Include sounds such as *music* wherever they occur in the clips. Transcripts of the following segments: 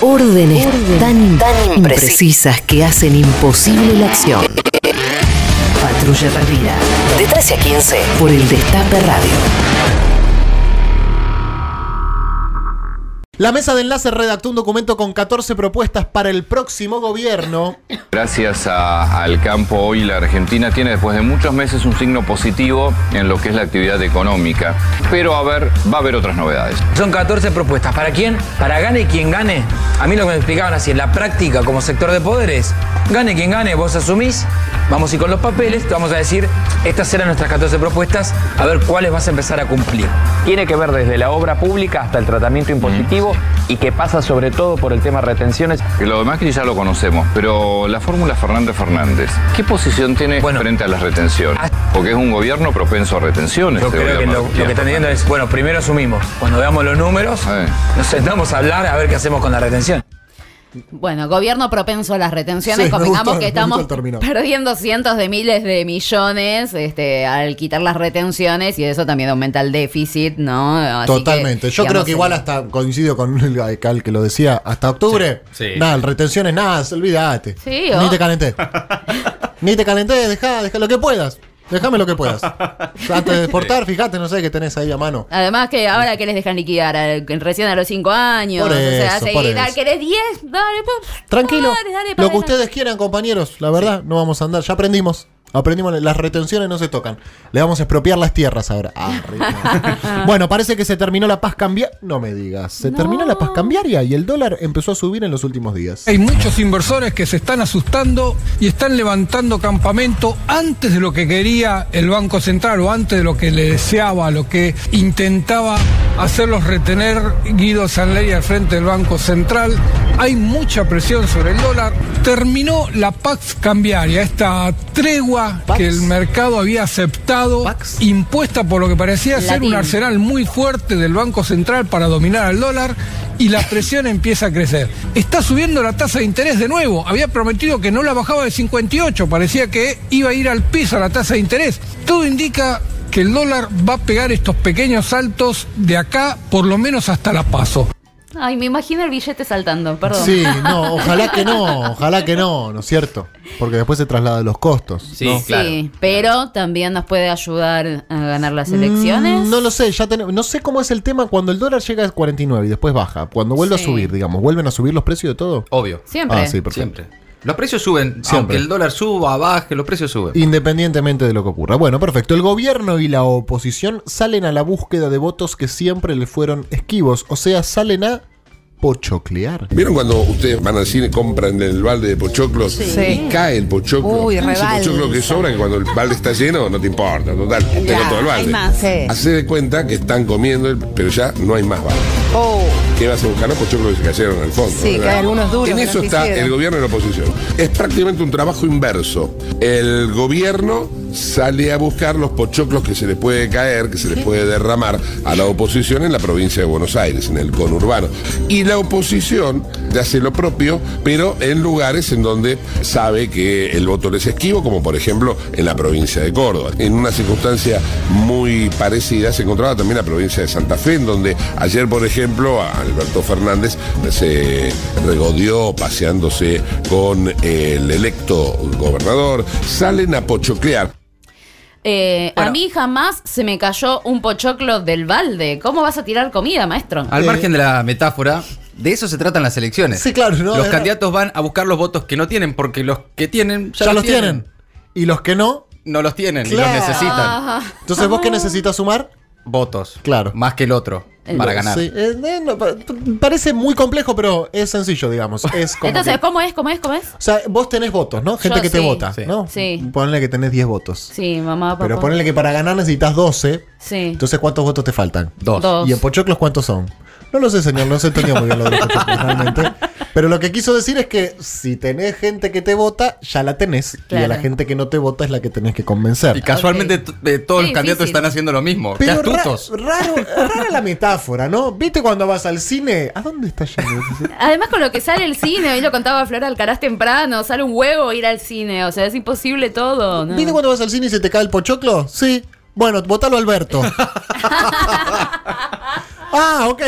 Órdenes, tan, tan imprecisas que hacen imposible la acción. Patrulla Perdida. De 13 a 15 por el Destape Radio. La mesa de enlace redactó un documento con 14 propuestas para el próximo gobierno. Gracias a- al campo hoy la Argentina tiene después de muchos meses un signo positivo en lo que es la actividad económica. Pero a ver, va a haber otras novedades. Son 14 propuestas. ¿Para quién? Para gane quien gane. A mí lo que me explicaban así, en la práctica como sector de poderes, gane quien gane, vos asumís, vamos a ir con los papeles, te vamos a decir, estas eran nuestras 14 propuestas, a ver cuáles vas a empezar a cumplir. tiene que ver desde la obra pública hasta el tratamiento impositivo y que pasa sobre todo por el tema retenciones. Lo demás que ya lo conocemos, pero la fórmula Fernández Fernández, ¿qué posición tiene Bueno. frente a las retenciones? Porque es un gobierno propenso a retenciones. Yo este creo que lo, que están diciendo es, bueno, primero asumimos. Cuando veamos los números, Eh. nos sentamos a hablar a ver qué hacemos con la retención. Bueno, gobierno propenso a las retenciones, Sí, convengamos que estamos perdiendo cientos de miles de millones este, al quitar las retenciones y eso también aumenta el déficit, ¿no? Así Totalmente. que, Yo creo que igual eh, hasta coincido con el Gal que lo decía, hasta octubre. Sí, sí. Nada, retenciones, nada, olvídate. Sí, Ni te calenté. *laughs* Ni te calenté, deja, deja lo que puedas. Déjame lo que puedas. *laughs* Antes de exportar, fíjate, no sé qué tenés ahí a mano. Además que ahora que les dejan liquidar recién a los 5 años, Por o sea, seguir, querés 10, dale, pues, Tranquilo. dale, dale, Lo que ustedes quieran, compañeros. La verdad, no vamos a andar. Ya aprendimos. Aprendimos, las retenciones no se tocan. Le vamos a expropiar las tierras ahora. Ah, rico. *laughs* bueno, parece que se terminó la paz cambiaria. No me digas. Se terminó la paz cambiaria y el dólar empezó a subir en los últimos días. Hay muchos inversores que se están asustando y están levantando campamento antes de lo que quería el Banco Central o antes de lo que le deseaba, lo que intentaba hacerlos retener Guido Sanley al frente del Banco Central. Hay mucha presión sobre el dólar. Terminó la Pax cambiaria, esta tregua Pax. que el mercado había aceptado, Pax. impuesta por lo que parecía ser un arsenal muy fuerte del Banco Central para dominar al dólar y la presión *laughs* empieza a crecer. Está subiendo la tasa de interés de nuevo. Había prometido que no la bajaba de 58, parecía que iba a ir al piso la tasa de interés. Todo indica que el dólar va a pegar estos pequeños saltos de acá por lo menos hasta la paso. Ay, me imagino el billete saltando, perdón. Sí, no, ojalá que no, ojalá que no, ¿no es cierto? Porque después se trasladan los costos. Sí, ¿no? claro. Sí, pero también nos puede ayudar a ganar las elecciones. Mm, No lo sé, ya tenemos, no sé cómo es el tema cuando el dólar llega a 49 y después baja. Cuando vuelve Sí. a subir, digamos, vuelven a subir los precios de todo. Obvio. Siempre. Ah, sí, perfecto. Siempre. Los precios suben. Siempre. Aunque el dólar suba, baje, los precios suben. Independientemente de lo que ocurra. Bueno, perfecto. El gobierno y la oposición salen a la búsqueda de votos que siempre le fueron esquivos. O sea, salen a pochoclear. ¿Vieron cuando ustedes van al cine, compran el balde de pochoclos Sí. y cae el pochoclo? Uy, Ese pochoclo que sobra, que cuando el balde está lleno no te importa, total, tengo Ya, todo el balde. hay más. Sí. Hace de cuenta que están comiendo, pero ya no hay más balde. Oh, ¿Qué vas a buscar? Los pochoclos que se cayeron al fondo. Sí, ¿verdad? que hay algunos duros En que eso está hicieron. el gobierno y la oposición. Es prácticamente un trabajo inverso. El gobierno sale a buscar los pochoclos que se le puede caer, que se le puede derramar a la oposición en la provincia de Buenos Aires, en el conurbano. Y la oposición hace lo propio, pero en lugares en donde sabe que el voto les es esquivo, como por ejemplo en la provincia de Córdoba. En una circunstancia muy parecida se encontraba también la provincia de Santa Fe, en donde ayer, por ejemplo, a Alberto Fernández se regodeó paseándose con el electo gobernador. Salen a pochoclear. Eh, A mí jamás se me cayó un pochoclo del balde. ¿Cómo vas a tirar comida, maestro? Al Eh, margen de la metáfora, de eso se tratan las elecciones. Sí, claro, ¿no? Los Era- candidatos van a buscar los votos que no tienen, porque los que tienen ya, Ya, los tienen. Y los que no. No los tienen y los necesitan. Ah, Entonces, ¿vos qué necesitas sumar? Votos. Claro. Más que el otro. Para ganar. Sí, eh, eh, no, pa- parece muy complejo, pero es sencillo, digamos. *laughs* Es como Entonces, que- ¿cómo es? ¿Cómo es? ¿Cómo es? o sea, vos tenés votos, ¿no? Gente Yo que te sí. vota, Sí. ¿no? Sí. Ponle que tenés 10 votos. Sí, mamá, papá. Pero ponele que para ganar necesitas 12. Sí. Entonces, ¿cuántos votos te faltan? Dos. Dos. ¿Y en Pochoclos cuántos son? No lo sé, señor, no se entendió muy bien lo de los realmente. Pero lo que quiso decir es que si tenés gente que te vota, ya la tenés. Y a la gente que no te vota es la que tenés que convencer. Y casualmente eh, todos los candidatos están haciendo lo mismo. Qué Pero ra- raro, rara la metáfora, ¿no? ¿Viste cuando vas al cine? ¿A dónde está yendo? Además, con lo que sale el cine, hoy lo contaba Flora Alcaraz temprano, sale un huevo ir al cine, o sea, es imposible todo. ¿no? ¿Viste cuando vas al cine y se te cae el pochoclo? Sí. Bueno, votalo Alberto. *laughs* ah, ok.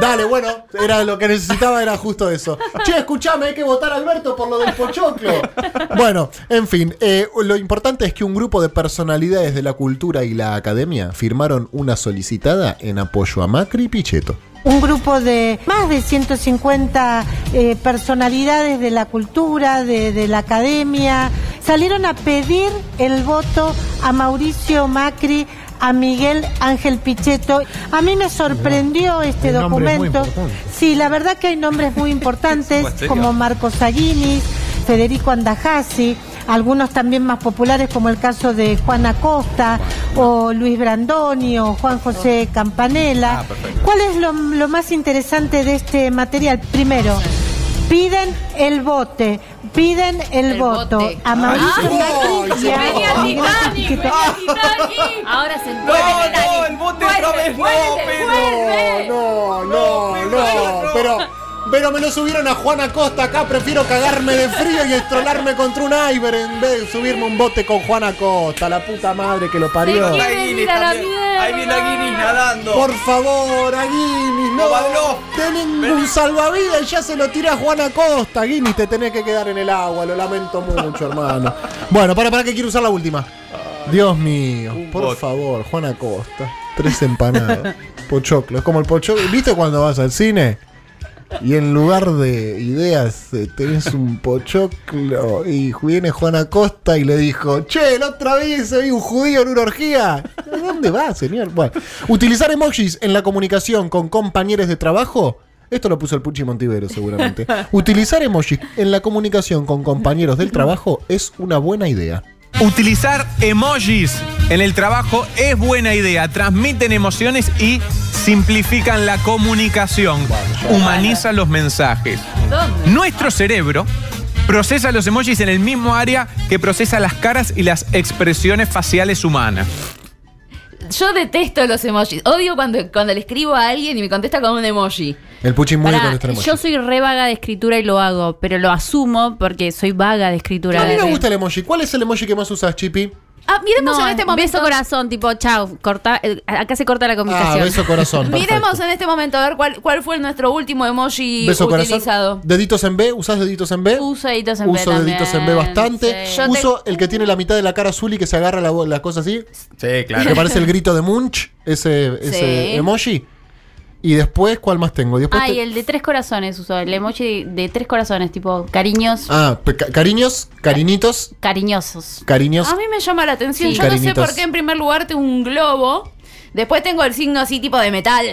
Dale, bueno, era lo que necesitaba, era justo eso. Che, escuchame, hay que votar a Alberto por lo del pochoclo. Bueno, en fin, eh, lo importante es que un grupo de personalidades de la cultura y la academia firmaron una solicitada en apoyo a Macri y Pichetto. un grupo de más de 150 eh, personalidades de la cultura, de, de la academia, salieron a pedir el voto a Mauricio Macri, a Miguel Ángel Pichetto. A mí me sorprendió este muy documento. Sí, la verdad que hay nombres muy importantes *laughs* como Marco Saguinis, Federico Andajasi, algunos también más populares como el caso de Juan Acosta o Luis Brandoni o Juan José Campanella. ¿Cuál es lo, lo más interesante de este material? Primero, piden el bote, piden el, voto bote. a Mauricio Ah, Macri Titanic, Pichetto. Ahora se No, no, el bote otra vez no, Pedro. No, no, no, pero, pero me lo subieron a Juan Acosta acá, prefiero cagarme de frío y estrolarme contra un Iber en vez de subirme un bote con Juan Acosta, la puta madre que lo parió. Ahí viene a Guinness nadando. Por favor, a Guinness, no. Tenés un salvavidas y ya se lo tira a Juan Acosta. Guinness, te tenés que quedar en el agua, lo lamento mucho, hermano. Bueno, para, para que quiero usar la última. Dios mío, por favor, Juan Acosta. Tres empanadas. *laughs* Pochoclo, es como el pochoclo. ¿Viste cuando vas al cine? Y en lugar de ideas eh, tenés un pochoclo y viene Juan Acosta y le dijo, che, la otra vez vi un judío en una orgía. ¿A dónde va, señor? Bueno, utilizar emojis en la comunicación con compañeros de trabajo. Esto lo puso el Puchi Montivero seguramente. *laughs* Utilizar emojis en la comunicación con compañeros del trabajo es una buena idea. Utilizar emojis en el trabajo es buena idea. Transmiten emociones y simplifican la comunicación. Humanizan los mensajes. ¿Dónde? Nuestro cerebro procesa los emojis en el mismo área que procesa las caras y las expresiones faciales humanas. Yo detesto los emojis. Odio cuando, cuando le escribo a alguien y me contesta con un emoji. El Puchi muy Pará, con este emoji. yo soy re vaga de escritura y lo hago, pero lo asumo porque soy vaga de escritura. A mí me gusta el emoji. ¿Cuál es el emoji que más usas, Chipi? Ah, miremos No, en este momento. beso corazón, tipo, chao, corta, eh, acá se corta la Ah, comunicación. beso corazón. Miremos en este momento a ver cuál, cuál fue nuestro último emoji Beso utilizado. corazón. Deditos en B, ¿usás deditos en B? Uso deditos en B Uso deditos en B bastante. sí. Yo te- Uso el que tiene la mitad de la cara azul y que se agarra la, la cosa así. Sí, Que claro. parece el grito de Munch, ese, ese Sí. emoji. Y después, ¿cuál más tengo? Después Ay, te- el de tres corazones uso, el emoji de, de tres corazones, tipo cariños, Ah, ca- cariños, cariñitos, cariñosos. cariños. A mí me llama la atención. Sí. Yo no sé por qué en primer lugar tengo un globo. Después tengo el signo así tipo de metal.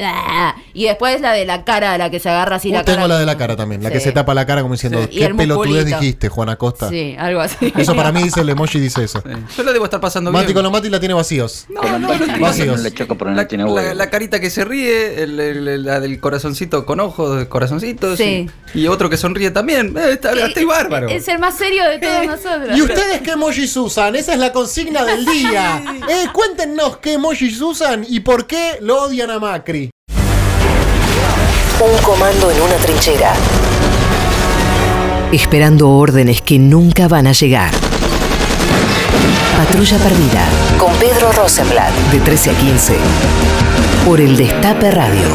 Y después la de la cara, la que se agarra así Uh, la tengo cara. la de la cara también, la que se tapa la cara como diciendo, Sí, ¿qué el pelotudez dijiste, Juan Acosta? Sí, algo así. Eso para mí *laughs* dice el emoji, dice eso. Yo lo debo estar pasando Mati bien. con los Mati la tiene vacíos. No, no, no, no. Vacíos. La, la- la carita que se ríe, el- el- la del corazoncito con ojos, corazoncitos. Sí. Y, y otro que sonríe también. Eh, está- estoy bárbaro. Es el más serio de todos nosotros. ¿Y ustedes qué emojis usan? Esa es la consigna del día. *laughs* Eh, cuéntenos qué emojis usan y por qué lo odian a Macri. Un comando en una trinchera. Esperando órdenes que nunca van a llegar. Patrulla Perdida. Con Pedro Rosenblatt. De 13 a 15. Por el Destape Radio.